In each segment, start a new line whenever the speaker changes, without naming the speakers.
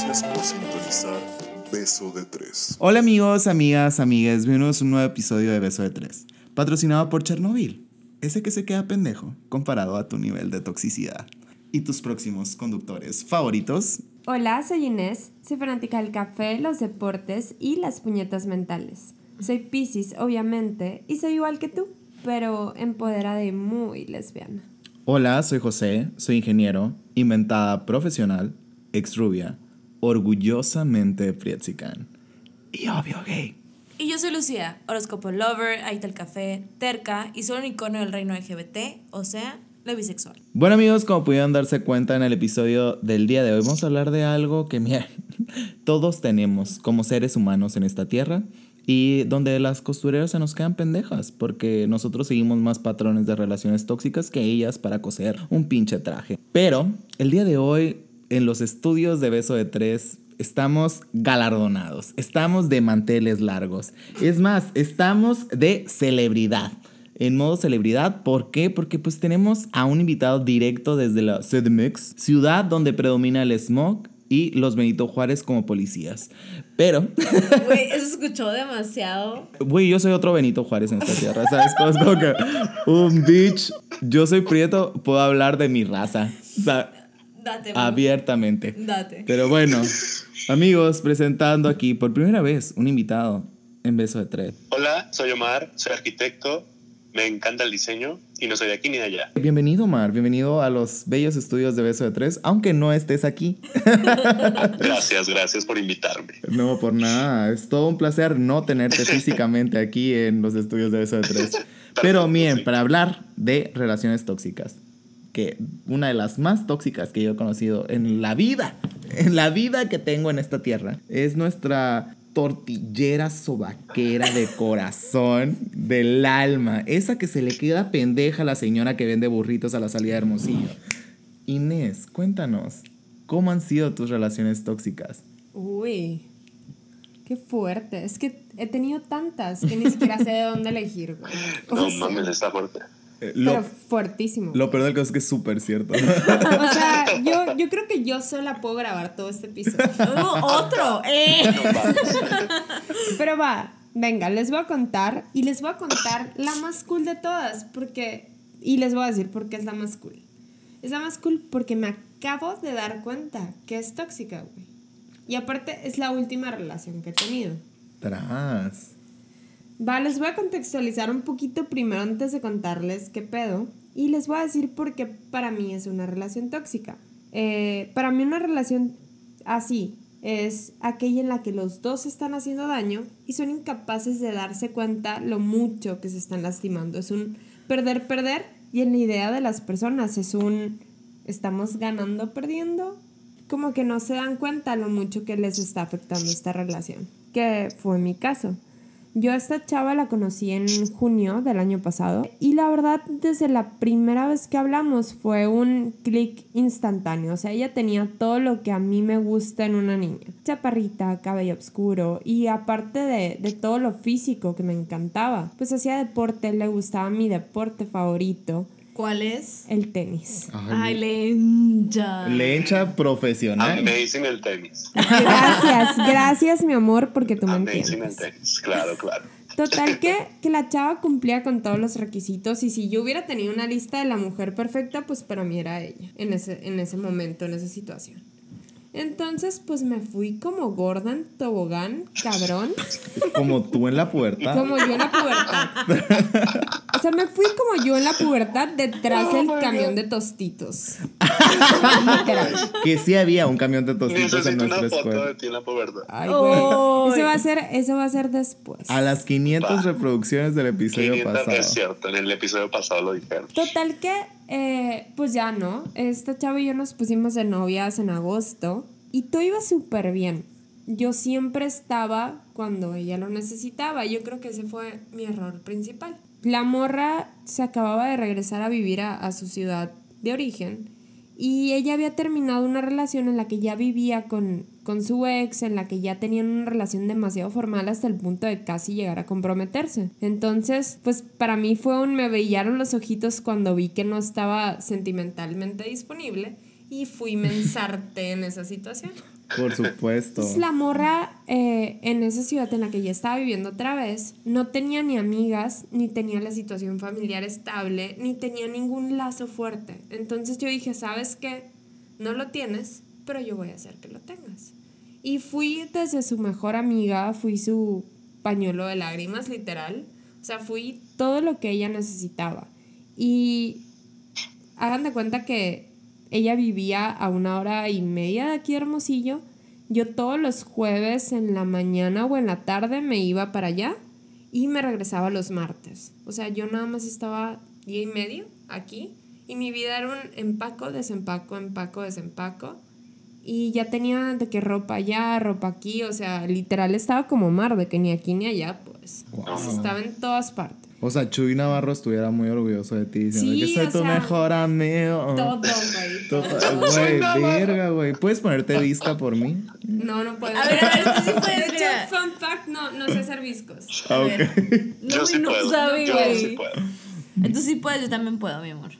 Gracias por sintonizar Beso de Tres.
Hola amigos, amigas, amigas, bienvenidos a un nuevo episodio de Beso de Tres, patrocinado por Chernobyl, ese que se queda pendejo comparado a tu nivel de toxicidad. Y tus próximos conductores favoritos.
Hola, soy Inés, soy fanática del café, los deportes y las puñetas mentales. Soy Pisces, obviamente, y soy igual que tú, pero empoderada y muy lesbiana.
Hola, soy José, soy ingeniero, inventada profesional, ex rubia, orgullosamente Prietzican y obvio gay.
Y yo soy Lucía, horóscopo lover, ahí el café, terca y soy un icono del reino LGBT, o sea, la bisexual.
Bueno amigos, como pudieron darse cuenta en el episodio del día de hoy, vamos a hablar de algo que, mira, todos tenemos como seres humanos en esta tierra y donde las costureras se nos quedan pendejas porque nosotros seguimos más patrones de relaciones tóxicas que ellas para coser un pinche traje. Pero el día de hoy en los estudios de Beso de Tres estamos galardonados, estamos de manteles largos. Es más, estamos de celebridad. En modo celebridad, ¿por qué? Porque pues tenemos a un invitado directo desde la CDMX, ciudad donde predomina el smog y los Benito Juárez como policías. Pero.
Güey, eso escuchó demasiado.
Güey, yo soy otro Benito Juárez en esta tierra, ¿sabes? Es como que un bitch. Yo soy prieto, puedo hablar de mi raza. O sea,
Date,
abiertamente.
Date.
Pero bueno, amigos, presentando aquí por primera vez un invitado en Beso de Tres.
Hola, soy Omar, soy arquitecto, me encanta el diseño y no soy de aquí ni de allá.
Bienvenido, Omar, bienvenido a los bellos estudios de Beso de Tres, aunque no estés aquí.
Gracias, gracias por invitarme.
No, por nada, es todo un placer no tenerte físicamente aquí en los estudios de Beso de Tres. Pero bien, para hablar de relaciones tóxicas, que una de las más tóxicas que yo he conocido en la vida, en la vida que tengo en esta tierra, es nuestra tortillera sobaquera de corazón, del alma, esa que se le queda pendeja a la señora que vende burritos a la salida de Hermosillo. Inés, cuéntanos, ¿cómo han sido tus relaciones tóxicas?
Uy, qué fuerte. Es que he tenido tantas que ni siquiera sé de dónde elegir, güey.
No
O sea,
mames, está fuerte.
Eh,
Pero
Lo,
fuertísimo.
lo peor del caso es que es súper cierto.
O sea, yo, yo creo que yo sola puedo grabar todo este episodio.
Otro. Eh.
Pero va, venga, les voy a contar y les voy a contar la más cool de todas, porque y les voy a decir por qué es la más cool. Es la más cool porque me acabo de dar cuenta que es tóxica, güey. Y aparte es la última relación que he tenido.
Tras.
Va, les voy a contextualizar un poquito primero antes de contarles qué pedo. Y les voy a decir por qué para mí es una relación tóxica. Eh, para mí una relación así es aquella en la que los dos están haciendo daño y son incapaces de darse cuenta lo mucho que se están lastimando. Es un perder-perder y en la idea de las personas es un estamos ganando, perdiendo. Como que no se dan cuenta lo mucho que les está afectando esta relación. Que fue mi caso. Yo a esta chava la conocí en junio del año pasado y la verdad desde la primera vez que hablamos fue un clic instantáneo. O sea, ella tenía todo lo que a mí me gusta en una niña. Chaparrita, cabello oscuro y aparte de, de todo lo físico que me encantaba, pues hacía deporte, le gustaba mi deporte favorito,
¿Cuál es?
el tenis.
Ay, lencha.
Lencha profesional.
Amazing el tenis.
Gracias, gracias mi amor porque tú me
Amazing el
entiendes.
tenis, claro, claro.
Total que, que la chava cumplía con todos los requisitos y si yo hubiera tenido una lista de la mujer perfecta, pues para mí era ella, en ese, en ese momento, en esa situación. Entonces, pues me fui como Gordon Tobogán, cabrón,
Como tú en la puerta.
como yo en la pubertad. O sea, me fui como yo en la pubertad detrás del camión de tostitos.
Que sí había un camión de tostitos en nuestra
una foto
escuela.
de ti en la pubertad.
Ay, güey.
Ay.
Eso va a ser, eso va a ser después.
A las 500 reproducciones del episodio
500
pasado.
es cierto, en el episodio pasado lo dijeron.
Total que, eh, pues ya no. Esta chava y yo nos pusimos de novias en agosto y todo iba súper bien. Yo siempre estaba cuando ella lo necesitaba. Yo creo que ese fue mi error principal. La morra se acababa de regresar a vivir a, a su ciudad de origen y ella había terminado una relación en la que ya vivía con, con su ex, en la que ya tenían una relación demasiado formal hasta el punto de casi llegar a comprometerse. Entonces, pues para mí fue un me brillaron los ojitos cuando vi que no estaba sentimentalmente disponible y fui me ensarté en esa situación.
Por supuesto.
Entonces, la morra eh, en esa ciudad en la que ya estaba viviendo otra vez no tenía ni amigas, ni tenía la situación familiar estable, ni tenía ningún lazo fuerte. Entonces yo dije, ¿sabes qué? No lo tienes, pero yo voy a hacer que lo tengas. Y fui desde su mejor amiga, fui su pañuelo de lágrimas, literal. O sea, fui todo lo que ella necesitaba. Y hagan de cuenta que ella vivía a una hora y media de aquí Hermosillo. Yo todos los jueves en la mañana o en la tarde me iba para allá y me regresaba los martes. O sea, yo nada más estaba día y medio aquí y mi vida era un empaco, desempaco, empaco, desempaco. Y ya tenía de que ropa allá, ropa aquí, o sea, literal estaba como mar, de que ni aquí ni allá, pues.
Wow.
Estaba en todas partes.
O sea, Chuy Navarro estuviera muy orgulloso de ti diciendo
Sí,
que soy
o
tu
sea,
mejor amigo.
Todo, güey.
Todo-. Güey, verga, güey. ¿Puedes ponerte vista por mí?
No, no puedo.
A ver, a ver, esto sí
De
puede
hecho,
ser.
fun fact, no, no sé hacer viscos.
Ah, ok.
No,
yo sí
no
puedo.
sabe,
yo
güey.
sí puedo.
Entonces sí puedes, yo también puedo, mi amor.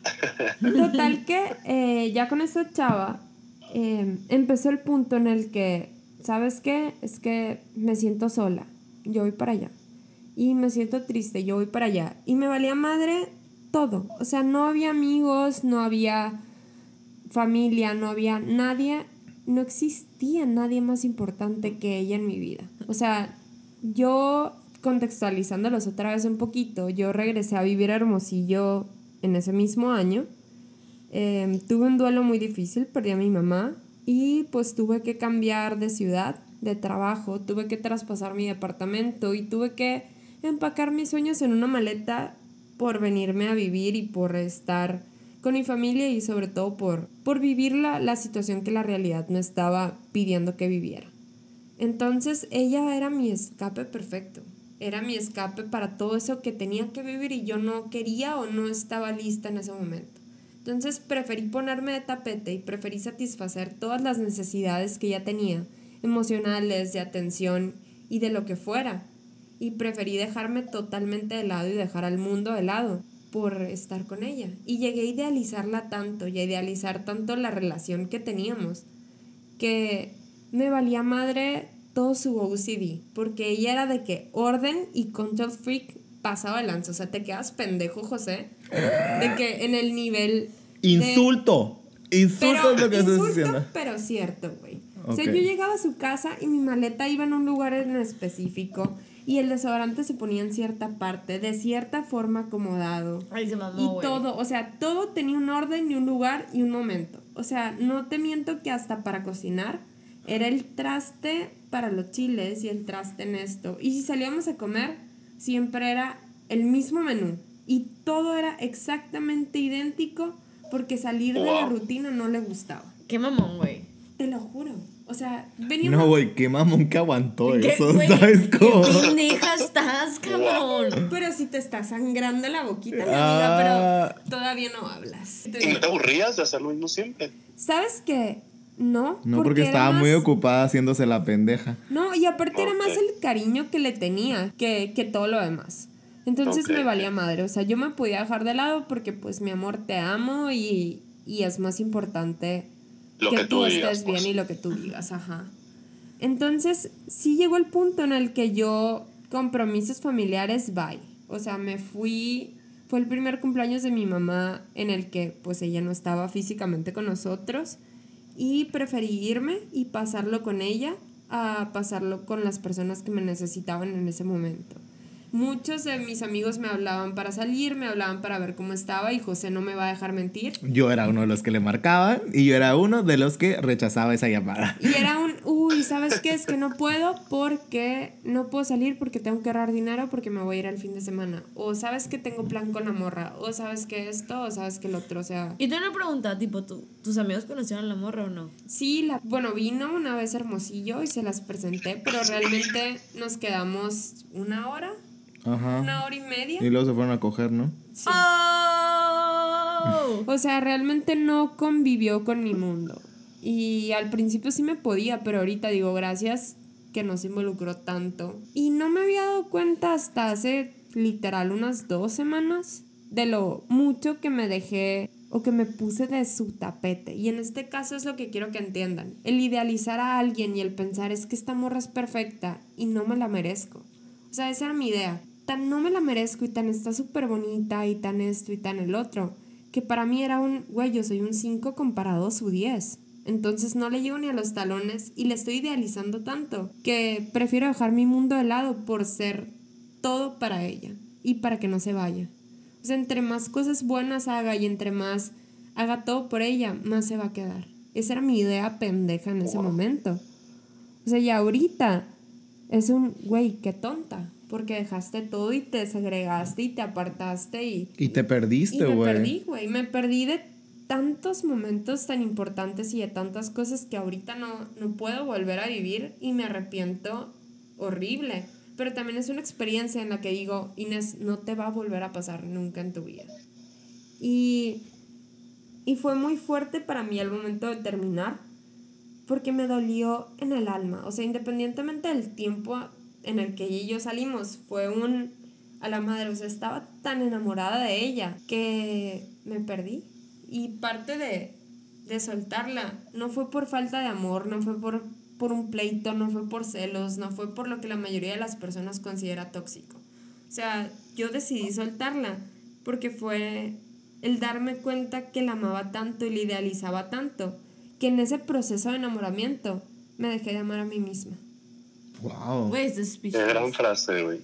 Total que eh, ya con esta chava eh, empezó el punto en el que, ¿sabes qué? Es que me siento sola, yo voy para allá. Y me siento triste, yo voy para allá. Y me valía madre todo. O sea, no había amigos, no había familia, no había nadie, no existía nadie más importante que ella en mi vida. O sea, yo contextualizándolos otra vez un poquito, yo regresé a vivir a Hermosillo en ese mismo año. Eh, tuve un duelo muy difícil, perdí a mi mamá y pues tuve que cambiar de ciudad, de trabajo, tuve que traspasar mi departamento y tuve que empacar mis sueños en una maleta por venirme a vivir y por estar con mi familia y sobre todo por, por vivir la, la situación que la realidad no estaba pidiendo que viviera. Entonces ella era mi escape perfecto. Era mi escape para todo eso que tenía que vivir y yo no quería o no estaba lista en ese momento. Entonces preferí ponerme de tapete y preferí satisfacer todas las necesidades que ella tenía, emocionales, de atención y de lo que fuera. Y preferí dejarme totalmente de lado y dejar al mundo de lado por estar con ella. Y llegué a idealizarla tanto y a idealizar tanto la relación que teníamos que me valía madre todo su OCD, porque ella era de que orden y control freak pasaba de lanza, o sea, te quedas pendejo, José, de que en el nivel... de-
Insulto. Insulto
pero,
es lo que estás
insulto,
diciendo.
pero cierto, güey. O sea, yo llegaba a su casa y mi maleta iba en un lugar en específico y el desodorante se ponía en cierta parte, de cierta forma acomodado.
Ay, se mamó,
Y todo, o sea, todo tenía un orden y un lugar y un momento. O sea, no te miento que hasta para cocinar era el traste para los chiles y el traste en esto. Y si salíamos a comer, siempre era el mismo menú. Y todo era exactamente idéntico porque salir de la rutina no le gustaba.
Qué mamón, güey.
Te lo juro. O sea, veníamos...
No, güey, qué mamón que aguantó
¿Qué,
eso,
güey?
¿sabes cómo?
¿Qué pendeja estás, cabrón?
Pero si te está sangrando la boquita, mi
Ah.
amiga, pero todavía no hablas.
¿Y no te aburrías de hacer lo mismo siempre?
¿Sabes qué? No.
No, porque estaba muy ocupada haciéndose la pendeja.
No, y aparte era más el cariño que le tenía que, que todo lo demás. Entonces me valía madre. O sea, yo me podía dejar de lado porque pues mi amor te amo y, y es más importante
Lo
que,
que
tú
tú
estés
digas,
bien
pues.
y lo que tú digas, ajá. Entonces, sí llegó el punto en el que yo, compromisos familiares, bye. O sea, me fui, fue el primer cumpleaños de mi mamá en el que pues ella no estaba físicamente con nosotros y preferí irme y pasarlo con ella a pasarlo con las personas que me necesitaban en ese momento. Muchos de mis amigos me hablaban para salir, me hablaban para ver cómo estaba y José no me va a dejar mentir.
Yo era uno de los que le marcaban y yo era uno de los que rechazaba esa llamada.
Y era un, uy, ¿sabes qué? Es que no puedo porque no puedo salir porque tengo que ahorrar dinero porque me voy a ir al fin de semana. O sabes que tengo plan con la morra. O sabes que esto, o sabes que el otro. O sea,
Y tengo una pregunta, tipo, ¿tú, ¿tus amigos conocieron a la morra o no?
sí, la, bueno, vino una vez Hermosillo y se las presenté, pero realmente nos quedamos una hora,
Ajá.
una hora y media.
Y luego se fueron a coger, ¿no?
Sí.
¡Oh!
O sea, realmente no convivió con mi mundo. Y al principio sí me podía, pero ahorita digo gracias que no se involucró tanto. Y no me había dado cuenta hasta hace literal unas dos semanas de lo mucho que me dejé o que me puse de su tapete. Y en este caso es lo que quiero que entiendan. El idealizar a alguien y el pensar es que esta morra es perfecta y no me la merezco. O sea, esa era mi idea. Tan no me la merezco y tan está súper bonita y tan esto y tan el otro. Que para mí era un, güey, yo soy un 5 comparado a su 10. Entonces no le llego ni a los talones y le estoy idealizando tanto que prefiero dejar mi mundo de lado por ser todo para ella y para que no se vaya. O sea, entre más cosas buenas haga y entre más haga todo por ella, más se va a quedar. Esa era mi idea pendeja en ese momento. O sea, y ahorita es un, güey, qué tonta. Porque dejaste todo y te segregaste y te apartaste y...
Y te perdiste,
Y me
güey.
perdí, güey. Me perdí de tantos momentos tan importantes y de tantas cosas que ahorita no, no puedo volver a vivir y me arrepiento horrible. Pero también es una experiencia en la que digo, Inés, no te va a volver a pasar nunca en tu vida. Y, y fue muy fuerte para mí el momento de terminar, porque me dolió en el alma. O sea, independientemente del tiempo en el que ella y yo salimos, fue un a la madre. O sea, estaba tan enamorada de ella que me perdí. Y parte de, de soltarla no fue por falta de amor, no fue por, por un pleito, no fue por celos, no fue por lo que la mayoría de las personas considera tóxico. O sea, yo decidí soltarla porque fue el darme cuenta que la amaba tanto y la idealizaba tanto, que en ese proceso de enamoramiento me dejé de amar a mí misma.
Wow.
Güey,
Qué gran frase, güey.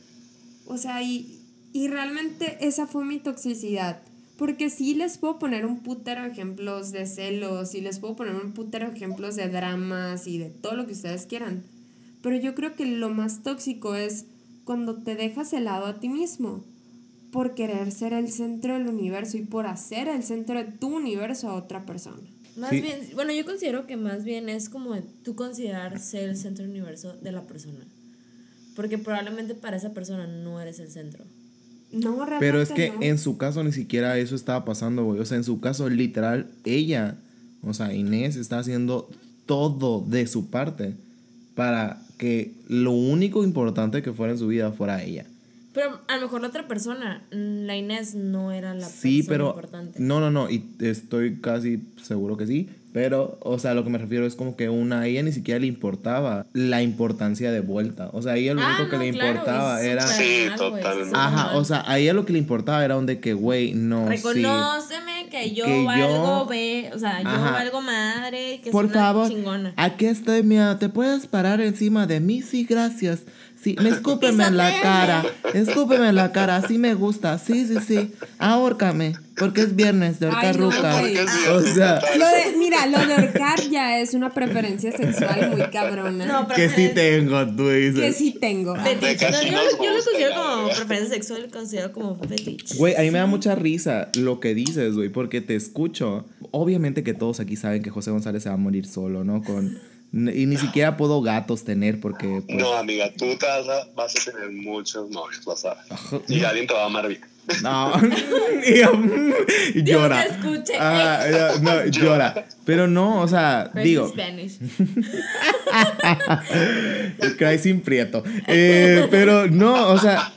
O sea, y, y realmente esa fue mi toxicidad. Porque sí les puedo poner un putero de ejemplos de celos y les puedo poner un putero de ejemplos de dramas y de todo lo que ustedes quieran. Pero yo creo que lo más tóxico es cuando te dejas helado a ti mismo por querer ser el centro del universo y por hacer el centro de tu universo a otra persona.
Más
Sí.
bien, bueno, yo considero que más bien es como tú considerar ser el centro del universo de la persona. Porque probablemente para esa persona no eres el centro.
No, realmente
Pero es que
no.
en su caso ni siquiera eso estaba pasando, güey. O sea, en su caso, literal, ella, o sea, Inés está haciendo todo de su parte para que lo único importante que fuera en su vida fuera ella.
Pero a lo mejor la otra persona, mm, la Inés, no era la
Sí,
persona
pero...
importante.
No, no, no, y estoy casi seguro que sí. Pero, o sea, lo que me refiero es como que una, a ella ni siquiera le importaba la importancia de vuelta. O sea, a ella lo
Ah,
único que le
claro,
importaba era...
Sí, totalmente.
Ajá, o sea, a ella lo que le importaba era un de que, güey, no, sí.
Reconóceme que yo
Que yo-
valgo, ve, o sea, yo
Ajá.
valgo madre, que
Por
soy una
favor,
chingona.
aquí estoy, mira, ¿te puedes parar encima de mí? Sí, gracias. Sí, me escúpeme en la cara, escúpeme en la cara, así me gusta, sí, sí, sí, ahórcame, porque es viernes de
no,
ahorcar ruca.
güey.
O sea,
Lo de- mira, lo de ahorcar ya es una preferencia sexual muy cabrona.
No, pero
que sí tengo, tú
que
dices.
sí tengo.
Fetiche. No, yo, lo considero como preferencia sexual, lo considero como fetiche.
Güey, a mí me da mucha risa lo que dices, güey, porque te escucho. Obviamente que todos aquí saben que José González se va a morir solo, ¿no? Con y ni siquiera puedo gatos tener porque pues,
No, amiga, tú te vas a, vas a tener muchos novios, vas a ver. Y alguien te va a amar bien.
No, y, y llora.
te escuche.
Ah, no, llora. Pero no, o sea,
Pero es
digo,
Spanish.
el cry sin prieto. Eh, pero no, o sea,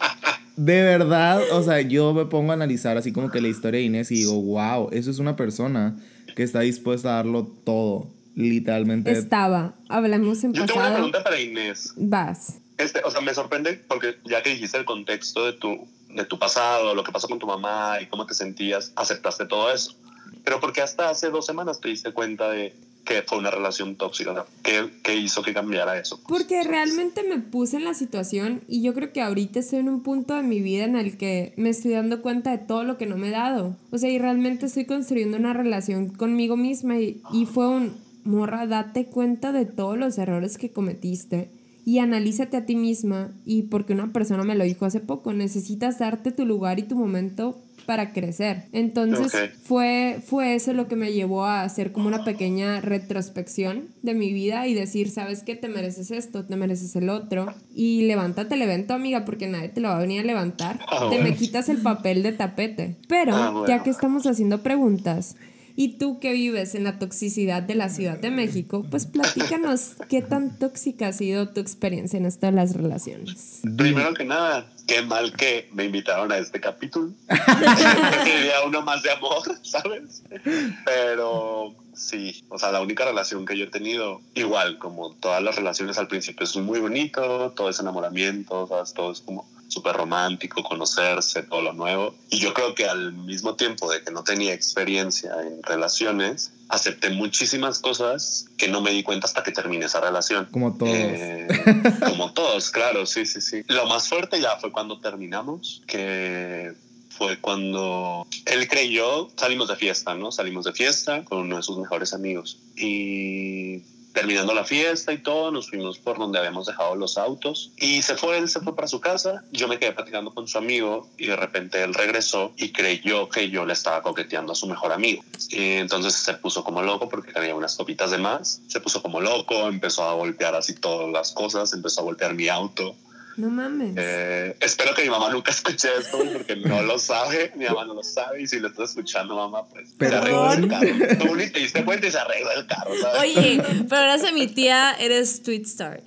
de verdad, o sea, yo me pongo a analizar así como que la historia de Inés y digo, wow, eso es una persona que está dispuesta a darlo todo, literalmente.
Estaba. Hablamos en
Yo tengo una pregunta para Inés.
Vas.
Este, o sea, me sorprende porque ya que dijiste el contexto de tu, de tu pasado, lo que pasó con tu mamá y cómo te sentías, aceptaste todo eso. Pero ¿por qué hasta hace dos semanas te diste cuenta de que fue una relación tóxica? ¿qué, qué hizo que cambiara eso?
Porque realmente me puse en la situación y yo creo que ahorita estoy en un punto de mi vida en el que me estoy dando cuenta de todo lo que no me he dado. O sea, y realmente estoy construyendo una relación conmigo misma y, y fue un, morra, date cuenta de todos los errores que cometiste y analízate a ti misma y porque una persona me lo dijo hace poco, necesitas darte tu lugar y tu momento para crecer. Entonces fue, fue eso lo que me llevó a hacer como una pequeña retrospección de mi vida y decir, ¿sabes qué? Te mereces esto, te mereces el otro. Y levántate el evento, amiga, porque nadie te lo va a venir a levantar.
Ah,
te
bueno.
me quitas el papel de tapete. Pero,
Ah, bueno.
ya que estamos haciendo preguntas, Y tú que vives en la toxicidad de la Ciudad de México, pues platícanos qué tan tóxica ha sido tu experiencia en esto de las relaciones.
Primero que nada, qué mal que me invitaron a este capítulo. Quería uno más de amor, ¿sabes? Pero sí, o sea, la única relación que yo he tenido, igual como todas las relaciones al principio es muy bonito, todo es enamoramiento, ¿sabes? todo es como súper romántico, conocerse, todo lo nuevo. Y yo creo que al mismo tiempo de que no tenía experiencia en relaciones, acepté muchísimas cosas que no me di cuenta hasta que terminé esa relación.
Como todos.
Eh, como todos, claro, sí, sí, sí. Lo más fuerte ya fue cuando terminamos, que fue cuando él creyó, salimos de fiesta, ¿no? Salimos de fiesta con uno de sus mejores amigos. Y terminando la fiesta y todo, nos fuimos por donde habíamos dejado los autos y se fue, él se fue para su casa, yo me quedé platicando con su amigo y de repente él regresó y creyó que yo le estaba coqueteando a su mejor amigo. Entonces se puso como loco porque tenía unas copitas de más, se puso como loco, empezó a golpear así todas las cosas, empezó a golpear mi auto.
No mames.
Eh, espero que mi mamá nunca escuche esto porque no lo sabe, mi mamá no lo sabe y si lo estás escuchando mamá pues se arregló el carro. Tú ni te diste cuenta y se arregló el carro, ¿sabes?
Oye, pero ahora se mi tía, eres Twitstar.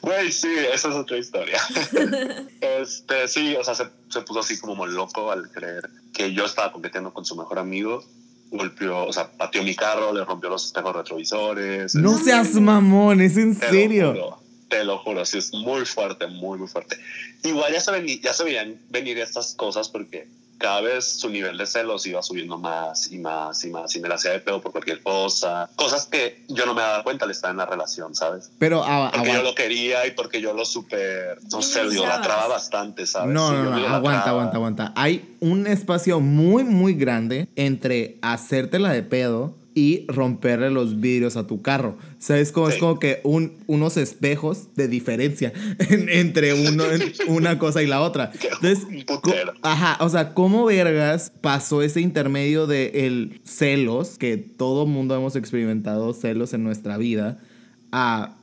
Güey, sí, esa es otra historia. este, sí, o sea, se, se puso así como loco al creer que yo estaba compitiendo con su mejor amigo golpeó, o sea, pateó mi carro, le rompió los espejos retrovisores.
No seas mamón, es en serio.
Te lo juro, sí, es muy fuerte, muy, muy fuerte. Igual ya se, veni- ya se veían venir estas cosas porque cada vez su nivel de celos iba subiendo más y más y más y me la hacía de pedo por cualquier cosa. Cosas que yo no me daba cuenta al estar en la relación, ¿sabes?
Pero ah,
Porque yo
aguanta.
lo quería y porque yo lo super, no sé, lo
Minimizabas.
idolatraba bastante, ¿sabes?
No,
Sí,
no,
yo
no,
lo
aguanta, aguanta, aguanta. Hay un espacio muy, muy grande entre hacértela de pedo y romperle los vidrios a tu carro. ¿Sabes cómo es
Sí.
como que un, unos espejos de diferencia en- entre uno, en una cosa y la otra? Entonces, ajá, o sea, ¿cómo vergas pasó ese intermedio de el celos, que todo mundo hemos experimentado celos en nuestra vida, a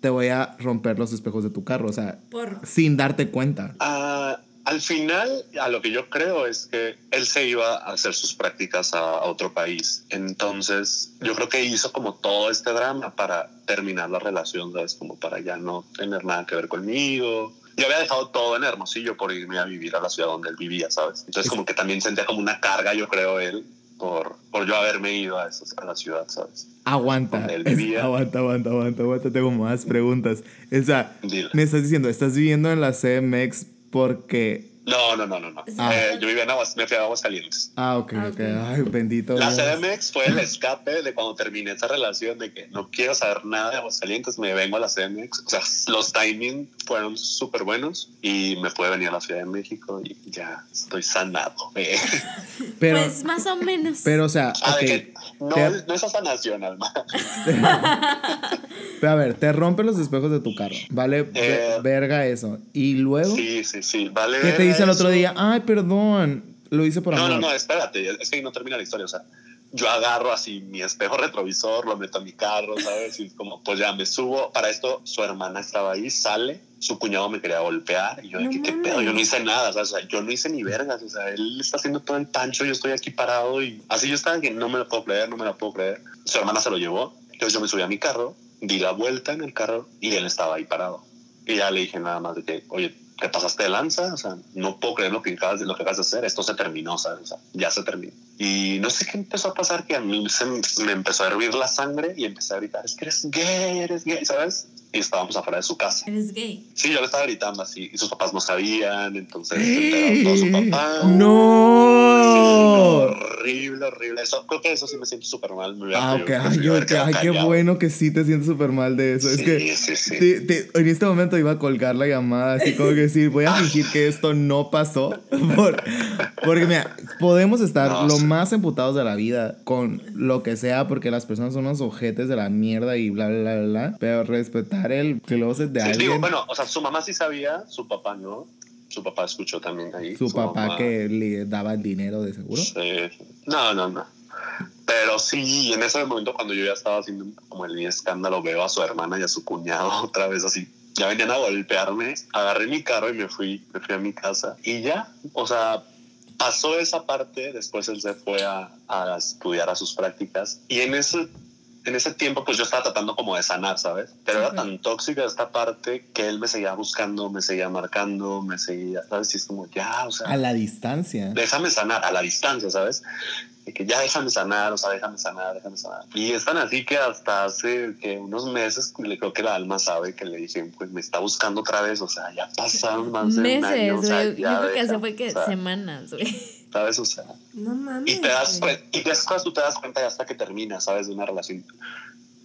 te voy a romper los espejos de tu carro? O sea,
Por.
sin darte cuenta.
Ah, al final, a lo que yo creo es que él se iba a hacer sus prácticas a, a otro país. Entonces, yo creo que hizo como todo este drama para terminar la relación, ¿sabes? Como para ya no tener nada que ver conmigo. Yo había dejado todo en Hermosillo por irme a vivir a la ciudad donde él vivía, ¿sabes? Entonces, como que también sentía como una carga, yo creo, él, por, por yo haberme ido a, esos- a la ciudad, ¿sabes?
Aguanta, es- aguanta, aguanta, aguanta, aguanta, tengo más preguntas. O sea,
Dile.
me estás diciendo, estás viviendo en la CMX porque...
No, no, no, no. no.
Ah.
Eh, yo vivía en Aguas, me fui a Aguascalientes.
Ah, ok,
Ah,
ok.
ok.
Ay, bendito
La. CDMX fue el escape de cuando terminé esa relación de que no quiero saber nada de Aguascalientes, me vengo a la CDMX. O sea, los timings fueron súper buenos y me pude venir a la Ciudad de México y ya estoy sanado. eh.
Pero,
pues más o menos.
pero, o sea,
Ah, de
ok.
que no,
Te-
no es sanación, Alma.
Pero a ver, te rompen los espejos de tu carro. Vale,
Eh,
verga eso. Y luego,
Sí, sí, sí. Vale.
¿qué te dice el otro día? Ay, perdón, lo hice por
No,
amor.
no, no, espérate, es que ahí no termina la historia, o sea, yo agarro así mi espejo retrovisor, lo meto a mi carro, ¿sabes? Y es como, pues ya me subo, para esto su hermana estaba ahí, sale, su cuñado me quería golpear, y yo
No
¿qué
mames.
pedo? Yo no hice nada, ¿sabes? O sea, yo no hice ni vergas, o sea, él está haciendo todo el pancho, yo estoy aquí parado, y así yo estaba que no me lo puedo creer, no me lo puedo creer. Su hermana se lo llevó, entonces yo me subí a mi carro, di la vuelta en el carro, y él estaba ahí parado. Y ya le dije nada más de que, oye, te pasaste de lanza, o sea, no puedo creer lo que acabas de, lo que acabas de hacer, esto se terminó, ¿sabes? O sea, ya se terminó. Y no sé qué empezó a pasar, que a mí se me, empezó a hervir la sangre y empecé a gritar, es que eres gay, eres gay, ¿sabes? Y estábamos afuera de su casa.
Eres gay.
Sí, yo le estaba gritando así, y sus papás no sabían, entonces se todo su papá.
¡No!
Sí, horrible, horrible. Eso, creo que eso sí me siento súper mal. Me
Ah, ok. Ay, yo- ay, qué bueno que sí te sientes súper mal de eso. es
Sí,
que
sí, sí.
te- te- en este momento iba a colgar la llamada, así como que decir, voy a fingir que esto no pasó. por- porque, mira, podemos estar
No,
lo más emputados de la vida con lo que sea, porque las personas son unos ojetes de la mierda y bla, bla, bla, bla. Pero respetar el closet de alguien.
digo, bueno, o sea, su mamá sí sabía, su papá no. Su papá escuchó también ahí.
su papá
mamá-
que le daba el dinero de seguro.
Sí. No, no, no. Pero sí, en ese momento cuando yo ya estaba haciendo como el escándalo, veo a su hermana y a su cuñado otra vez así. Ya venían a golpearme, agarré mi carro y me fui, me fui a mi casa. Y ya, o sea, pasó esa parte, después él se fue a, a estudiar a sus prácticas y en ese en ese tiempo pues yo estaba tratando como de sanar, ¿sabes? Pero era tan tóxica esta parte que él me seguía buscando, me seguía marcando, me seguía, ¿sabes? Y es como, ya, o sea...
A la distancia.
Déjame sanar, a la distancia, ¿sabes? Que ya déjame sanar, o sea, déjame sanar, déjame sanar. Y es tan así que hasta hace que unos meses, le creo que la alma sabe que le dije, pues me está buscando otra vez, o sea, ya pasaron más de un año, o
Meses,
sea, ya
Yo creo que hace fue que
o sea,
semanas, güey.
¿Sabes? O sea,
No mames.
y te das y después tú te das cuenta ya hasta que termina, ¿sabes? De una relación.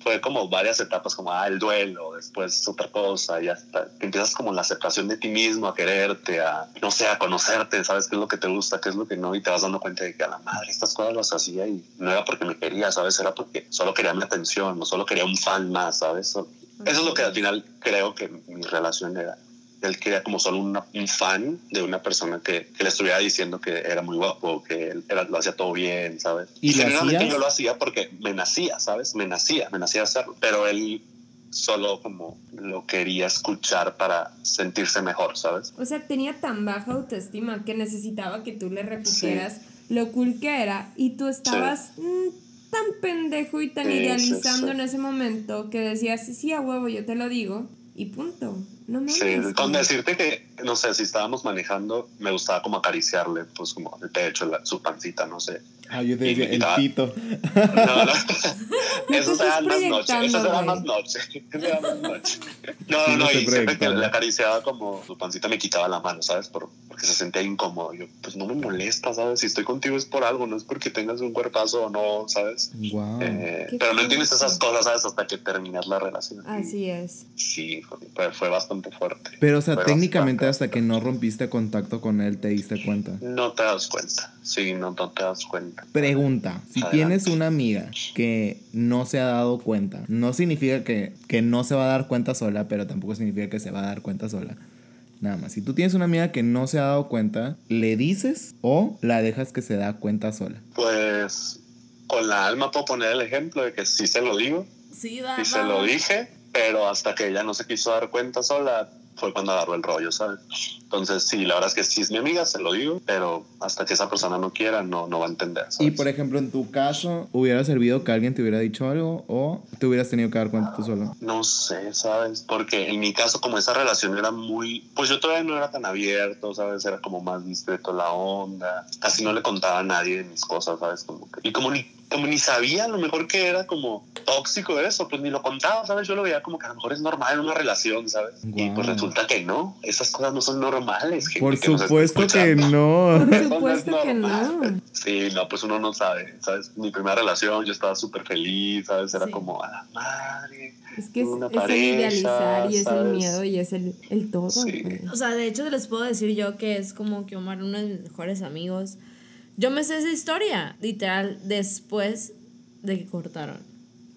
Fue como varias etapas, como ah, el duelo, después otra cosa, y hasta que empiezas como la aceptación de ti mismo, a quererte, a, no sé, a conocerte, sabes qué es lo que te gusta, qué es lo que no, y te vas dando cuenta de que a la madre estas cosas las hacía y no era porque me quería, ¿sabes? Era porque solo quería mi atención, no solo quería un fan más, ¿sabes? Eso es lo que al final creo que mi relación era. Él quería como solo una- un fan de una persona que, que le estuviera diciendo que era muy guapo, que él era- lo hacía todo bien, ¿sabes?
¿Y
generalmente
hacías?
yo lo hacía porque me nacía, ¿sabes? Me nacía, me nacía hacerlo. Pero él solo como lo quería escuchar para sentirse mejor, ¿sabes?
O sea, tenía tan baja autoestima que necesitaba que tú le repitieras lo cool que era y tú estabas mm, tan pendejo y tan
Sí,
idealizando
sí.
en ese momento que decías, sí, a huevo, yo te lo digo y punto. No mames.
Sí, con decirte que, no sé, si estábamos manejando, me gustaba como acariciarle, pues como el pecho, la- su pancita, no sé.
Ah, yo te
Y
decía,
me
el pito.
No, no. Eso
estás
era más noche. Eso era
güey.
más noche. Eso era más noche. No, no,
no se
Y siempre que le acariciaba como su pancita me quitaba la mano, ¿sabes? Por, porque se sentía incómodo. Yo, pues no me molesta, ¿sabes? Si estoy contigo es por algo, no es porque tengas un cuerpazo o no, ¿sabes?
Wow.
Eh, pero no entiendes esas cosas, ¿sabes? Hasta que terminas la relación.
Así es.
Sí, fue, fue bastante fuerte.
Pero, o sea,
Fue
técnicamente hasta que no rompiste contacto con él te diste cuenta.
No te das cuenta. Sí, no, no te das cuenta.
Pregunta, si
Adelante.
tienes una amiga que no se ha dado cuenta, no significa que, que no se va a dar cuenta sola, pero tampoco significa que se va a dar cuenta sola. Nada más, si tú tienes una amiga que no se ha dado cuenta, ¿le dices o la dejas que se da cuenta sola?
Pues con la alma puedo poner el ejemplo de que sí se lo digo,
Sí, va.
y se lo dije, pero hasta que ella no se quiso dar cuenta sola fue cuando agarró el rollo, ¿sabes? Entonces, sí, la verdad es que sí es mi amiga, se lo digo, pero hasta que esa persona no quiera, no, no va a entender.
Y
¿sabes?
por ejemplo, en tu caso, ¿hubiera servido que alguien te hubiera dicho algo o te hubieras tenido que dar cuenta tú solo?
No sé, ¿sabes? Porque en mi caso, como esa relación era muy... Pues yo todavía no era tan abierto, ¿sabes? Era como más discreto la onda. Casi no le contaba a nadie de mis cosas, ¿sabes? Como que- y como ni, como ni sabía a lo mejor que era como tóxico eso, pues ni lo contaba, ¿sabes? Yo lo veía como que a lo mejor es normal en una relación, ¿sabes? Y pues resulta que no. Esas cosas no son normales. gente
Por supuesto que no.
Por supuesto que no.
Sí, no, pues uno no sabe, ¿sabes? Mi primera relación, yo estaba súper feliz, ¿sabes? Era
Sí.
como, a la madre.
Es que es,
Una
es el idealizar y es el miedo y es el, el todo.
Sí.
güey.
O sea, de hecho les puedo decir yo que es como que Omar, uno de mis mejores amigos. Yo me sé esa historia, literal, después de que cortaron.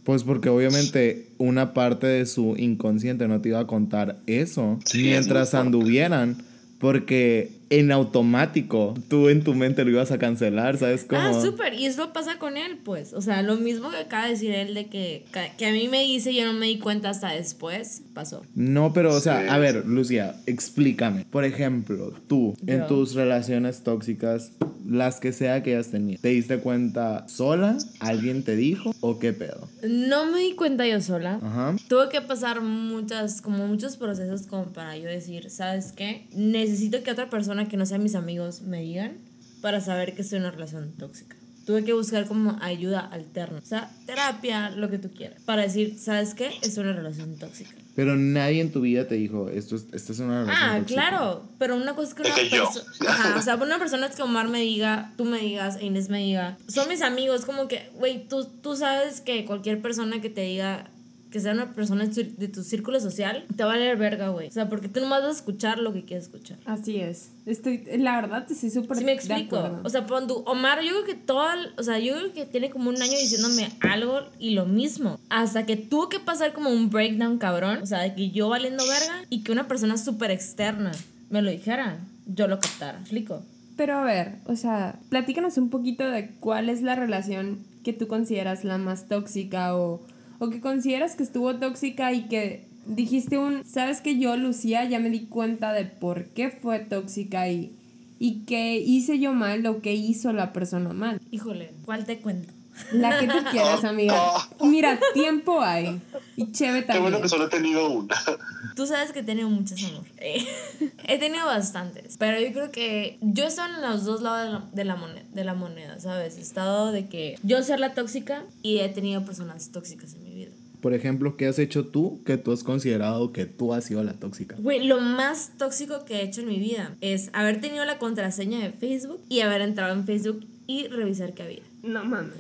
Pues porque obviamente una parte de su inconsciente no te iba a contar eso
Sí,
mientras
es
anduvieran. Porque en automático tú en tu mente lo ibas a cancelar, ¿sabes cómo?
Ah, súper. Y eso pasa con él, pues. O sea, lo mismo que acaba de decir él de que, que a mí me dice y yo no me di cuenta hasta después, pasó.
No, pero o sea,
Sí.
a ver, Lucia, explícame. Por ejemplo, tú en
Yo.
tus relaciones tóxicas, las que sea que hayas tenido, ¿te diste cuenta sola? ¿Alguien te dijo? ¿O qué pedo?
No me di cuenta yo sola.
Ajá.
Tuve que pasar muchas, como muchos procesos como para yo decir, ¿sabes qué? Necesito que otra persona que no sea mis amigos me digan para saber que estoy en una relación tóxica. Tuve que buscar como ayuda alterna, o sea, terapia, lo que tú quieras, para decir, ¿sabes qué? Es una relación tóxica.
Pero nadie en tu vida te dijo, esto es, esta es una relación
Ah,
tóxica".
claro, pero una cosa es que una persona, o sea, una persona es que Omar me diga, tú me digas, e Inés me diga, son mis amigos, como que, güey, tú, tú sabes que cualquier persona que te diga que sea una persona de tu, círculo social, te va a leer verga, güey. O sea, porque tú nomás vas a escuchar lo que quieres escuchar.
Así es. Estoy, la verdad, estoy súper
¿Sí me explico? O sea, pon tú, Omar, yo creo que todo, o sea, yo creo que tiene como un año diciéndome algo y lo mismo. Hasta que tuvo que pasar como un breakdown cabrón. O sea, de que yo valiendo verga y que una persona súper externa me lo dijera, yo lo captara. ¿Me explico?
Pero a ver, o sea, platícanos un poquito de cuál es la relación que tú consideras la más tóxica o, o que consideras que estuvo tóxica y que dijiste un, sabes que yo, Lucía, ya me di cuenta de por qué fue tóxica y, y qué hice yo mal o qué hizo la persona mal.
Híjole, ¿cuál te cuento?
La que tú quieras, amiga. Mira, tiempo hay. Y chévere
Qué
también.
bueno que solo he tenido una.
Tú sabes que he tenido muchos amor. Eh, he tenido bastantes. Pero yo creo que yo he estado en los dos lados de la, de la moneda, de la moneda, ¿sabes? He estado de que yo ser la tóxica y he tenido personas tóxicas en mi vida.
Por ejemplo, ¿qué has hecho tú que tú has considerado que tú has sido la tóxica?
Güey, lo más tóxico que he hecho en mi vida es haber tenido la contraseña de Facebook y haber entrado en Facebook y revisar qué había.
No mames.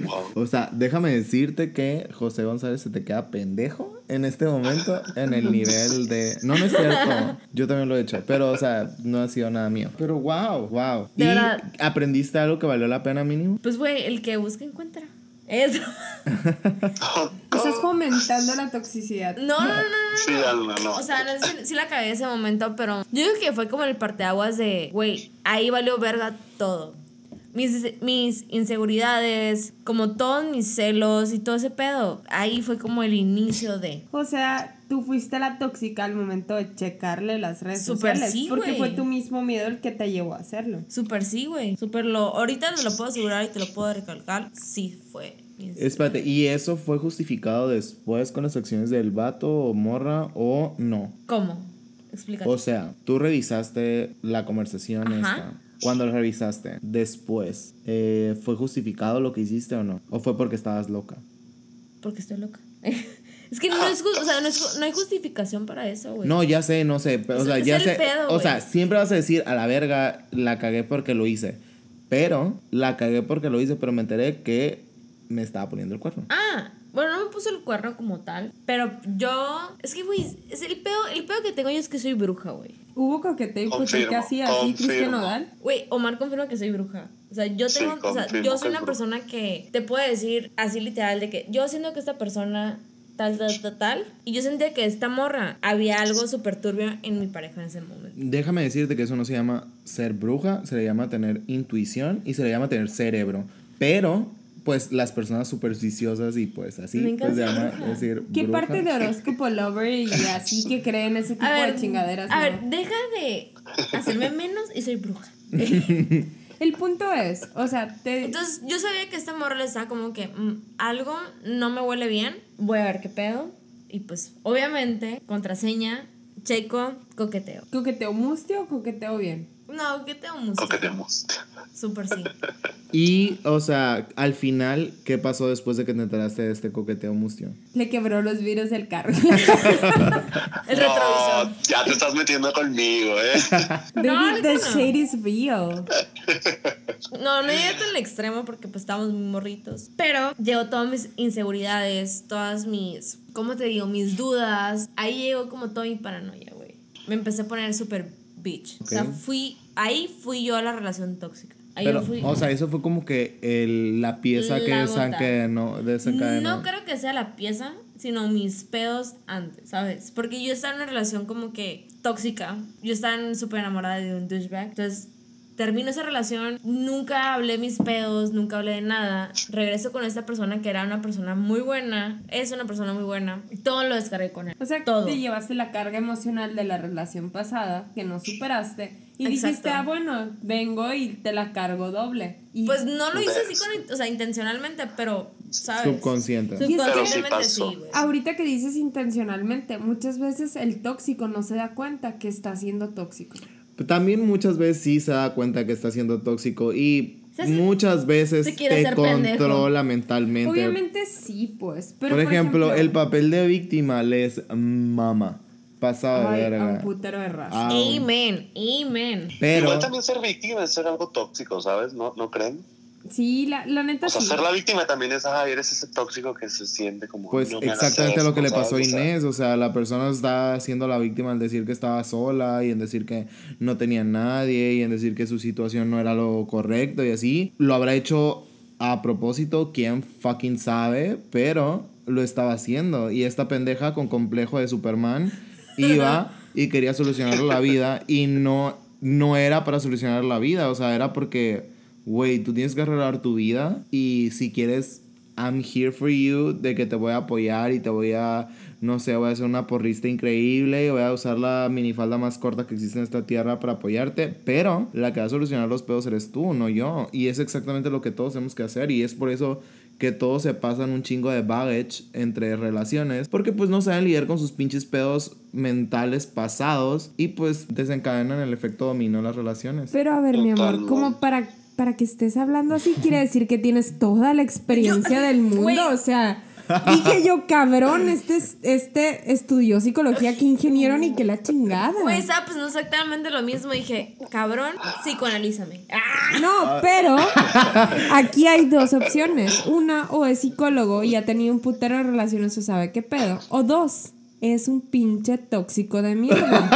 Wow.
O sea, déjame decirte que José González se te queda pendejo en este momento en el nivel de... No, no es cierto. Yo también lo he hecho. Pero, o sea, no ha sido nada mío. Pero, wow, wow.
De
¿Y
verdad.
aprendiste algo que valió la pena mínimo?
Pues, güey, el que busca encuentra. Eso.
Estás fomentando la toxicidad.
No, no, no, no.
Sí, Alma, no.
O sea, no sé si, si la cagué ese momento, pero yo digo que fue como el parteaguas de, güey, ahí valió verga todo. Mis, mis inseguridades, como todos mis celos y todo ese pedo. Ahí fue como el inicio de.
O sea, tú fuiste la tóxica al momento de checarle las redes
Súper
sociales.
sí,
porque fue tu mismo miedo el que te llevó a hacerlo.
Súper sí, güey. Súper lo. Ahorita te lo puedo asegurar y te lo puedo recalcar. Sí fue.
Espérate, ¿y eso fue justificado después con las acciones del vato o morra o no?
¿Cómo? Explícate.
O sea, tú revisaste la conversación
Ajá.
esta. Cuando la revisaste, después, eh, ¿fue justificado lo que hiciste o no? ¿O fue porque estabas loca?
Porque estoy loca. es que no es, o sea, no, es no hay justificación para eso, güey.
No, ya sé, no sé, pero, o sea,
es
ya
el
sé,
pedo,
o sea, siempre vas a decir, a la verga, la cagué porque lo hice, pero la cagué porque lo hice, pero me enteré que me estaba poniendo el cuerno.
Ah, bueno, no me puso el cuerno como tal, pero yo... Es que, güey, es el pedo, el pedo que tengo yo es que soy bruja, güey.
Hubo coqueteo ¿qué hacía así Cristian. Nodal?
Güey, Omar confirma que soy bruja. O sea, yo
Sí,
tengo, o sea, yo soy
que
una
bruja.
persona que te puede decir así literal de que yo siento que esta persona tal, tal, tal, tal, y yo sentía que esta morra había algo súper turbio en mi pareja en ese momento.
Déjame decirte que eso no se llama ser bruja, se le llama tener intuición y se le llama tener cerebro. Pero, pues las personas supersticiosas y pues así,
Me
pues se llama
bruja.
decir
¿Qué
bruja.
parte de horóscopo lover y así que creen ese tipo de chingaderas?
a
no?
ver, deja de hacerme menos y soy bruja.
El punto es, o sea, te...
Entonces yo sabía que esta morra le estaba como que mm, algo no me huele bien, voy a ver qué pedo. Y pues obviamente, contraseña, checo, coqueteo.
¿Coqueteo mustio o coqueteo bien?
No, coqueteo música.
Coqueteamos.
Súper sí.
Y, o sea, al final, ¿qué pasó después de que te enteraste de este coqueteo mustio?
Le quebró los virus del carro.
El retrovisor.
No, ya te estás metiendo conmigo, ¿eh?
Baby,
No,
the
no.
shade is real.
No, no llegué tan al extremo porque pues estábamos muy morritos. Pero llegó todas mis inseguridades, todas mis, ¿cómo te digo? Mis dudas. Ahí llegó como toda mi paranoia, güey. Me empecé a poner súper bitch. O sea, fui, ahí fui yo a la relación tóxica. Ahí
Pero,
yo fui.
o sea, eso fue como que el- la pieza que
La gota.
desencadenó, desencadenó.
No creo que sea la pieza, sino mis pedos antes, ¿sabes? Porque yo estaba en una relación como que tóxica. Yo estaba súper enamorada de un douchebag. Entonces, termino esa relación, nunca hablé mis pedos, nunca hablé de nada. Regreso con esta persona que era una persona muy buena, es una persona muy buena. Y todo lo descargué con él.
O sea,
todo.
te llevaste la carga emocional de la relación pasada que no superaste y
Exacto.
dijiste, ah, bueno, vengo y te la cargo doble. Y
Pues no lo hice así con, o sea, intencionalmente, pero, ¿sabes?
Subconsciente.
Subconscientemente
sí
sí,
ahorita que dices intencionalmente, muchas veces el tóxico no se da cuenta que está siendo tóxico.
También muchas veces sí se da cuenta que está siendo tóxico y muchas veces te
pendejo.
controla mentalmente.
Obviamente sí, pues. Pero
por, ejemplo, el papel de víctima les mama. Pasado de
Ay, a un
verga.
putero de raza.
Ah,
Amen, amen.
pero
Igual también ser víctima es ser algo tóxico, ¿sabes? ¿No, ¿No creen?
Sí, la, la neta
O sea,
sí.
ser la víctima también es, ah, eres ese tóxico que se siente como...
pues
"No me hagas
exactamente
esto",
lo que le pasó a Inés, o sea, la persona está siendo la víctima al decir que estaba sola y en decir que no tenía nadie y en decir que su situación no era lo correcto y así. Lo habrá hecho a propósito, quién fucking sabe, pero lo estaba haciendo y esta pendeja con complejo de Superman iba y quería solucionar la vida y no no era para solucionar la vida, o sea, era porque güey, tú tienes que arreglar tu vida y si quieres I'm here for you, de que te voy a apoyar y te voy a, no sé, voy a hacer una porrista increíble y voy a usar la minifalda más corta que existe en esta tierra para apoyarte, pero la que va a solucionar los pedos eres tú, no yo. Y es exactamente lo que todos tenemos que hacer y es por eso que todos se pasan un chingo de baggage entre relaciones porque pues no saben lidiar con sus pinches pedos mentales pasados y pues desencadenan el efecto dominó en las relaciones.
Pero a ver, mi amor, como para, para que estés hablando así, quiere decir que tienes toda la experiencia del mundo. O sea, dije yo, cabrón, este, es- este estudió psicología, que ingeniero ni que la chingada.
Güey, estaba pensando exactamente lo mismo. Dije, cabrón, psicoanalízame. ¡Ah!
No, pero aquí hay dos opciones. Una, o es psicólogo y ha tenido un putero de relaciones o sabe qué pedo. O dos, es un pinche tóxico de mierda.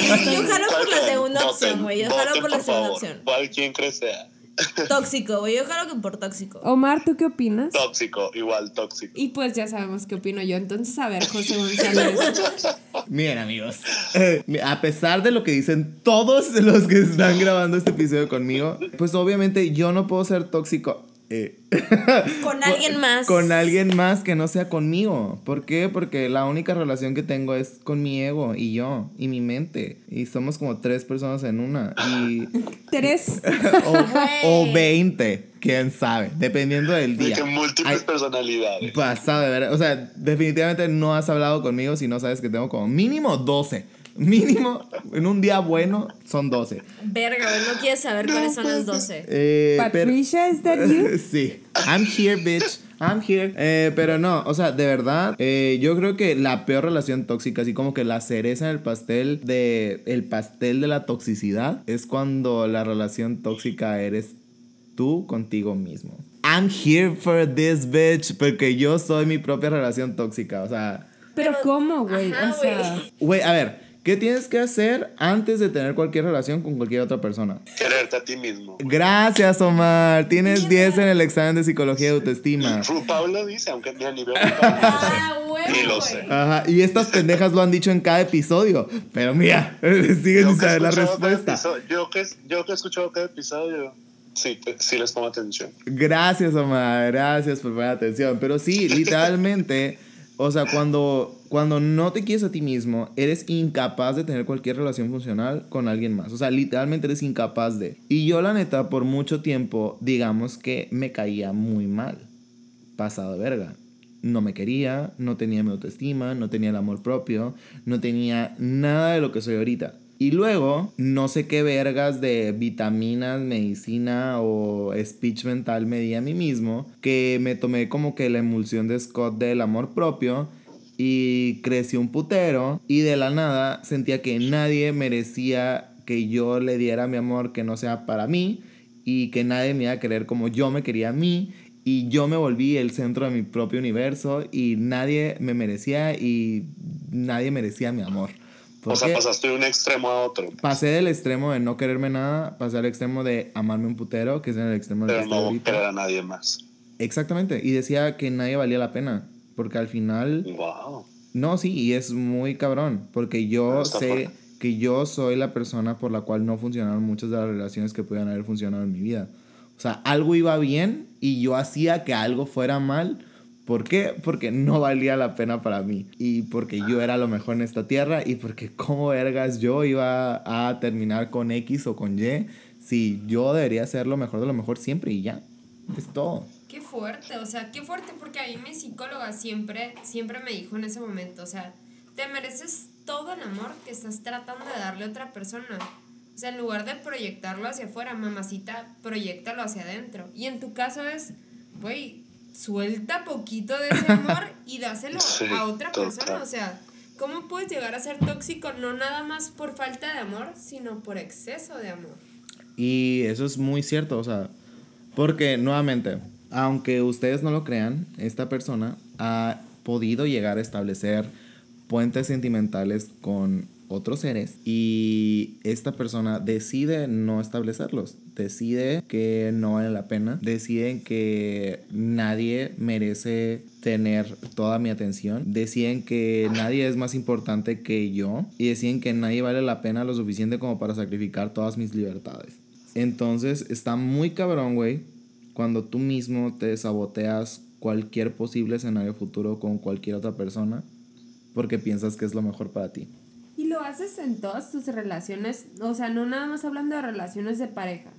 Yo, yo jalo por la segunda opción, güey. Yo jalo por la segunda opción.
¿Cuál quien crees sea?
Tóxico, güey. Yo jalo que por tóxico.
Omar, ¿tú qué opinas?
Tóxico, igual tóxico.
Y pues ya sabemos qué opino yo. Entonces, a ver, José González.
Miren amigos, eh, a pesar de lo que dicen todos los que están grabando este episodio conmigo, pues obviamente yo no puedo ser tóxico. Eh,
Con alguien más.
Con alguien más que no sea conmigo. ¿Por qué? Porque la única relación que tengo es con mi ego y yo y mi mente. Y somos como tres personas en una. Y,
Tres.
o, 20, quién sabe, dependiendo del
De
día.
que múltiples personalidades.
Pasado de. O sea, definitivamente no has hablado conmigo si no sabes que tengo como mínimo 12. Mínimo, en un día bueno, son 12.
Verga, güey. No quieres saber cuáles son las 12.
Eh,
Patricia, ¿is that you?
sí. I'm here, bitch. I'm here. Eh, pero no, o sea, de verdad, eh, yo creo que la peor relación tóxica, así como que la cereza en el pastel de el pastel de la toxicidad, es cuando la relación tóxica eres tú contigo mismo. I'm here for this bitch, porque yo soy mi propia relación tóxica, o sea,
Pero ¿cómo, güey? O sea,
güey,
a ver. ¿Qué tienes que hacer antes de tener cualquier relación con cualquier otra persona?
Quererte a ti mismo.
Gracias, Omar. Tienes 10 en el examen de psicología de autoestima.
Ru Pablo dice, aunque mira, ni veo
Ah,
Ni
huevo,
lo sé.
Ajá, y estas pendejas lo han dicho en cada episodio. Pero mira, siguen sin saber la respuesta.
Yo que, yo que he escuchado cada episodio, sí, sí les pongo atención.
Gracias, Omar. Gracias por poner atención. Pero sí, literalmente, o sea, cuando, cuando no te quieres a ti mismo, eres incapaz de tener cualquier relación funcional con alguien más. O sea, literalmente eres incapaz de. Y yo, la neta, por mucho tiempo, digamos que me caía muy mal. Pasado de verga. No me quería, no tenía mi autoestima, no tenía el amor propio, no tenía nada de lo que soy ahorita. Y luego, no sé qué vergas de vitaminas, medicina o speech mental me di a mí mismo, que me tomé como que la emulsión de Scott del amor propio y crecí un putero y de la nada sentía que nadie merecía que yo le diera mi amor que no sea para mí y que nadie me iba a querer como yo me quería a mí y yo me volví el centro de mi propio universo y nadie me merecía y nadie merecía mi amor.
O sea, pasaste de un extremo a otro,
pasé del extremo de no quererme nada, pasé al extremo de amarme un putero, que es en el extremo
pero
estoy
no querer a nadie más.
Exactamente, y decía que nadie valía la pena, porque al final
Wow.
no, sí, y es muy cabrón, porque yo sé
fuerte.
que yo soy la persona por la cual no funcionaron muchas de las relaciones que pudieran haber funcionado en mi vida. O sea, algo iba bien y yo hacía que algo fuera mal. ¿Por qué? Porque no valía la pena para mí. Y porque yo era lo mejor en esta tierra y porque como vergas yo iba a terminar con X o con Y si yo debería ser lo mejor de lo mejor siempre y ya. Es todo.
Qué fuerte, o sea, qué fuerte porque a mí mi psicóloga siempre, siempre me dijo en ese momento, o sea, te mereces todo el amor que estás tratando de darle a otra persona. O sea, en lugar de proyectarlo hacia afuera, mamacita, proyectalo hacia adentro. Y en tu caso es, güey, suelta poquito de ese amor y dáselo
Sí,
a otra
total.
persona. O sea, ¿cómo puedes llegar a ser tóxico no nada más por falta de amor, sino por exceso de amor?
Y eso es muy cierto, o sea, porque nuevamente, aunque ustedes no lo crean, esta persona ha podido llegar a establecer puentes sentimentales con otros seres y esta persona decide no establecerlos, decide que no vale la pena, deciden que nadie merece tener toda mi atención, deciden que nadie es más importante que yo y deciden que nadie vale la pena lo suficiente como para sacrificar todas mis libertades. Entonces está muy cabrón, güey, cuando tú mismo te saboteas cualquier posible escenario futuro con cualquier otra persona porque piensas que es lo mejor para ti.
Y lo haces en todas tus relaciones, o sea, no nada más hablando de relaciones de pareja.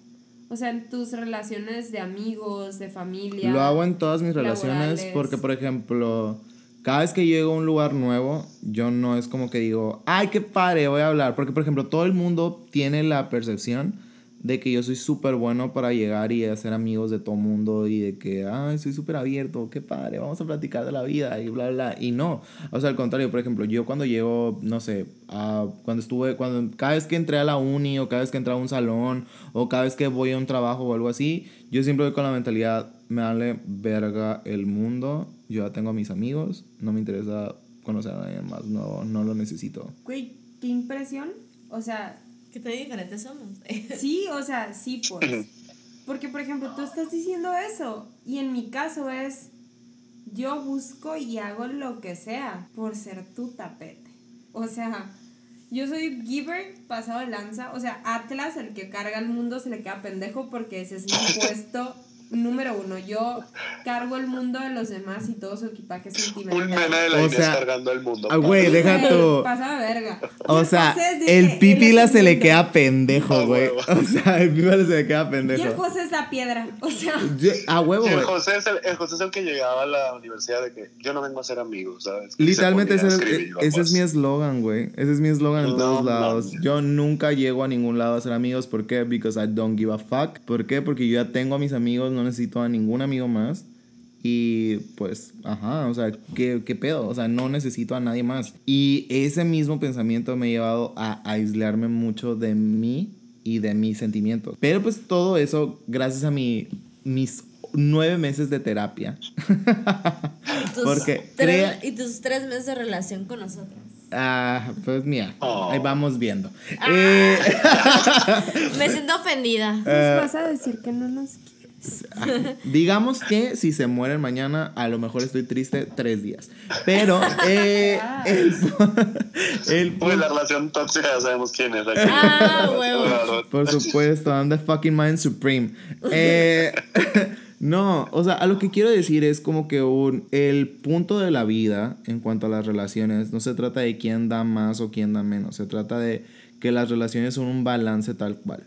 O sea, en tus relaciones de amigos, de familia.
Lo hago en todas mis relaciones porque, por ejemplo, cada vez que llego a un lugar nuevo, yo no es como que digo, ay, qué padre, voy a hablar. Porque, por ejemplo, todo el mundo tiene la percepción de que yo soy súper bueno para llegar y hacer amigos de todo mundo y de que, ay, soy súper abierto, qué padre, vamos a platicar de la vida y bla, bla. Y no, o sea, al contrario, por ejemplo, yo cuando llego, no sé, a- cuando estuve, cuando cada vez que entré a la uni o cada vez que entré a un salón o cada vez que voy a un trabajo o algo así, yo siempre voy con la mentalidad, me vale verga el mundo, yo ya tengo a mis amigos, no me interesa conocer a nadie más, no, no lo necesito.
Güey, qué impresión. O sea,
¿Qué tan diferentes somos?
sí, o sea, sí, pues. Porque, por ejemplo, tú estás diciendo eso. Y en mi caso es, yo busco y hago lo que sea por ser tu tapete. O sea, yo soy giver pasado de lanza. O sea, Atlas, el que carga el mundo, se le queda pendejo porque ese es mi puesto número uno. Yo cargo el mundo de los demás y todo su equipaje sentimental.
Un meme de la
O sea,
cargando el mundo.
Ah, güey, deja tu...
Pasa de verga.
O sea, el
que
pipila se le queda pendejo, güey. O sea, el pipila se le queda
Y el
pendejo.
José es la piedra. O sea,
Yo- A huevo,
el. José, es el, el José es el que llegaba a la universidad de que yo no vengo a ser amigos, ¿sabes? Y
Literalmente
se
ese,
escribir,
ese es mi eslogan, güey. Ese es mi eslogan en
No
todos lados.
mames.
Yo nunca llego a ningún lado a ser amigos. ¿Por qué? Because I don't give a fuck. ¿Por qué? Porque yo ya tengo a mis amigos, no necesito a ningún amigo más. Y pues, ajá, o sea, ¿qué, ¿qué pedo? O sea, no necesito a nadie más. Y ese mismo pensamiento me ha llevado a aislarme mucho de mí y de mis sentimientos. Pero pues todo eso gracias a mi, mis nueve meses de terapia.
Tus
Porque
tres-
crea-
Y tus tres meses de relación con nosotros.
Ah, pues mira,
Oh.
ahí vamos viendo.
Ah.
Eh,
Me siento ofendida.
nos vas a decir que no nos quieres.
Digamos que si se mueren mañana, a lo mejor estoy triste tres días. Pero eh, el, pu- el
Uy, la relación tóxica ya sabemos quién es. aquí.
Ah, huevo.
Por supuesto, I'm the fucking mind supreme. Eh, no, o sea, a lo que quiero decir es como que un, el punto de la vida en cuanto a las relaciones no se trata de quién da más o quién da menos, se trata de que las relaciones son un balance tal cual.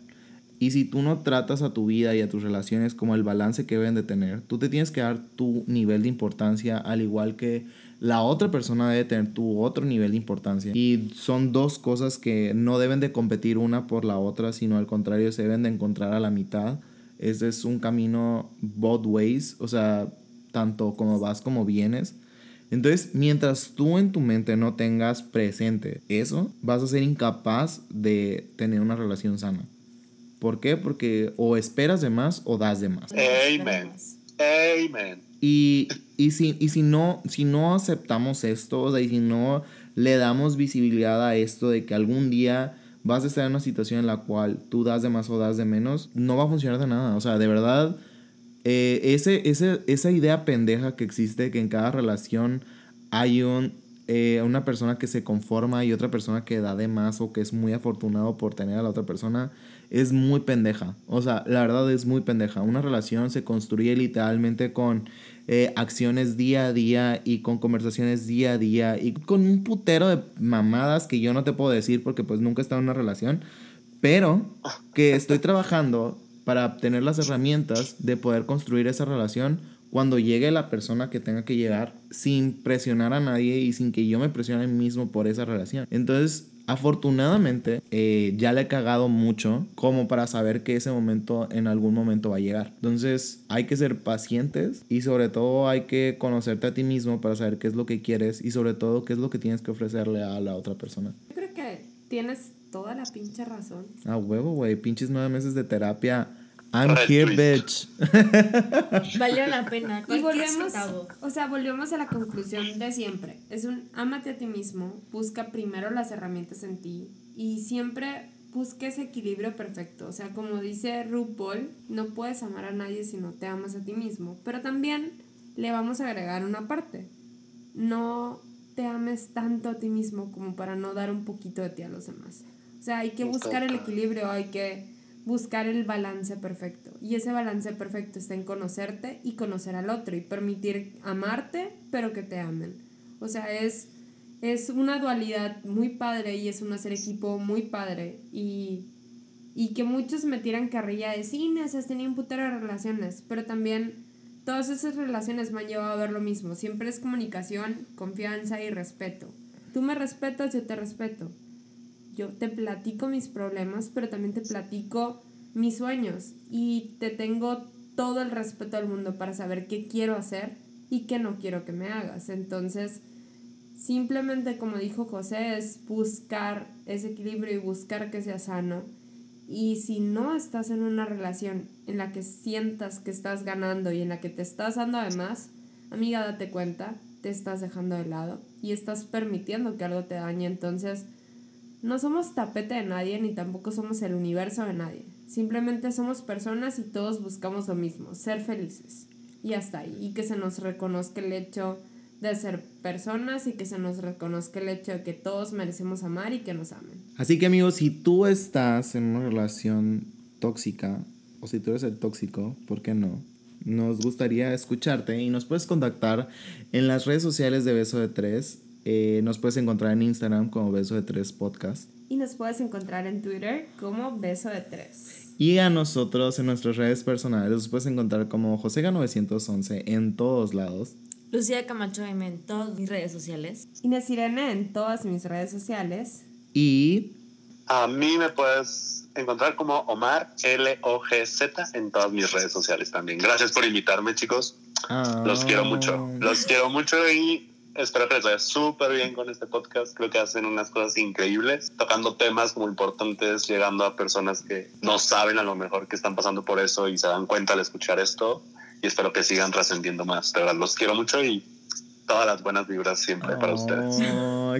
Y si tú no tratas a tu vida y a tus relaciones como el balance que deben de tener, tú te tienes que dar tu nivel de importancia al igual que la otra persona debe tener tu otro nivel de importancia. Y son dos cosas que no deben de competir una por la otra, sino al contrario se deben de encontrar a la mitad. Ese es un camino both ways, o sea, tanto como vas como vienes. Entonces, mientras tú en tu mente no tengas presente eso, vas a ser incapaz de tener una relación sana. ¿Por qué? Porque o esperas de más o das de más.
Amen. Amen.
Y, y, si, y si, no, si no aceptamos esto, o sea, y si no le damos visibilidad a esto de que algún día vas a estar en una situación en la cual tú das de más o das de menos, no va a funcionar de nada. O sea, de verdad, eh, ese, ese, esa idea pendeja que existe, que en cada relación hay un, eh, una persona que se conforma y otra persona que da de más o que es muy afortunado por tener a la otra persona, es muy pendeja. O sea, la verdad es muy pendeja. Una relación se construye literalmente con eh, acciones día a día y con conversaciones día a día y con un putero de mamadas que yo no te puedo decir porque pues nunca he estado en una relación, pero que estoy trabajando para obtener las herramientas de poder construir esa relación cuando llegue la persona que tenga que llegar sin presionar a nadie y sin que yo me presione a mí mismo por esa relación. Entonces, afortunadamente, eh, ya le he cagado mucho como para saber que ese momento en algún momento va a llegar. Entonces, hay que ser pacientes y sobre todo hay que conocerte a ti mismo para saber qué es lo que quieres y sobre todo qué es lo que tienes que ofrecerle a la otra persona.
Yo creo que tienes toda la pinche razón.
Ah, huevo, güey. Pinches nueve meses de terapia. I'm
Red
here,
twist.
bitch.
Valió la pena.
Y volvemos, o sea, volvemos a la conclusión de siempre. Es un ámate a ti mismo, busca primero las herramientas en ti y siempre busca ese equilibrio perfecto. O sea, como dice RuPaul, no puedes amar a nadie si no te amas a ti mismo. Pero también le vamos a agregar una parte. No te ames tanto a ti mismo como para no dar un poquito de ti a los demás. O sea, hay que buscar el equilibrio, hay que buscar el balance perfecto. Y ese balance perfecto está en conocerte y conocer al otro y permitir amarte, pero que te amen. O sea, es, es una dualidad muy padre y es un hacer equipo muy padre. Y, y que muchos me tiran carrilla de cines, has tenido un putero de relaciones, pero también todas esas relaciones me han llevado a ver lo mismo. Siempre es comunicación, confianza y respeto. Tú me respetas, yo te respeto yo te platico mis problemas, pero también te platico mis sueños y te tengo todo el respeto del mundo para saber qué quiero hacer y qué no quiero que me hagas. Entonces, simplemente como dijo José, es buscar ese equilibrio y buscar que sea sano. Y si no estás en una relación en la que sientas que estás ganando y en la que te estás dando además, amiga, date cuenta, te estás dejando de lado y estás permitiendo que algo te dañe. Entonces, no somos tapete de nadie ni tampoco somos el universo de nadie. Simplemente somos personas y todos buscamos lo mismo, ser felices. Y hasta ahí. Y que se nos reconozca el hecho de ser personas y que se nos reconozca el hecho de que todos merecemos amar y que nos amen.
Así que amigos, si tú estás en una relación tóxica o si tú eres el tóxico, ¿por qué no? Nos gustaría escucharte y nos puedes contactar en las redes sociales de Beso de Tres eh, nos puedes encontrar en Instagram como Beso de Tres Podcast.
Y nos puedes encontrar en Twitter como Beso de Tres.
Y a nosotros en nuestras redes personales nos puedes encontrar como Josega911 en todos lados.
Lucía Camacho M en todas mis redes sociales.
Inés Irene en todas mis redes sociales.
Y
a mí me puedes encontrar como Omar L-O-G-Z en todas mis redes sociales también. Gracias por invitarme, chicos. Los quiero mucho. Los quiero mucho y espero que les vaya súper bien con este podcast. Creo que hacen unas cosas increíbles, tocando temas muy importantes, llegando a personas que no saben a lo mejor que están pasando por eso y se dan cuenta al escuchar esto. Y espero que sigan trascendiendo más. De verdad, los quiero mucho y todas las buenas vibras siempre para ustedes.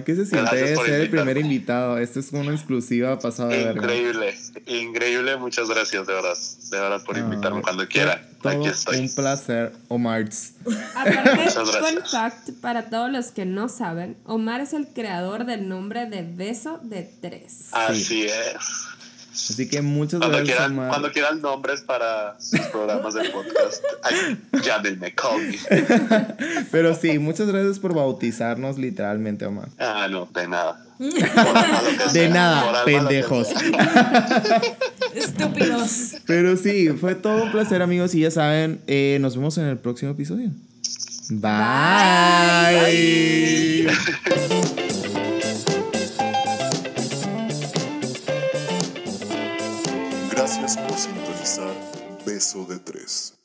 ¿Qué se siente ser el primer invitado? Esto es una exclusiva pasada de
Increíble, increíble. Muchas gracias, de verdad. De verdad, por invitarme cuando quiera. Aquí estoy.
Un placer, Omar.
Aparte, fun fact para todos los que no saben, Omar es el creador del nombre de Beso de Tres.
Así es.
Así que muchas
cuando
gracias.
Quieran, Omar. Cuando quieran nombres para sus programas de podcast, llámenme, call me.
Pero sí, muchas gracias por bautizarnos literalmente, Omar.
Ah, no, de nada.
de nada, pendejos.
Estúpidos.
Pero sí, fue todo un placer, amigos. Y ya saben, eh, nos vemos en el próximo episodio. Bye. Bye.
Beso de Tres.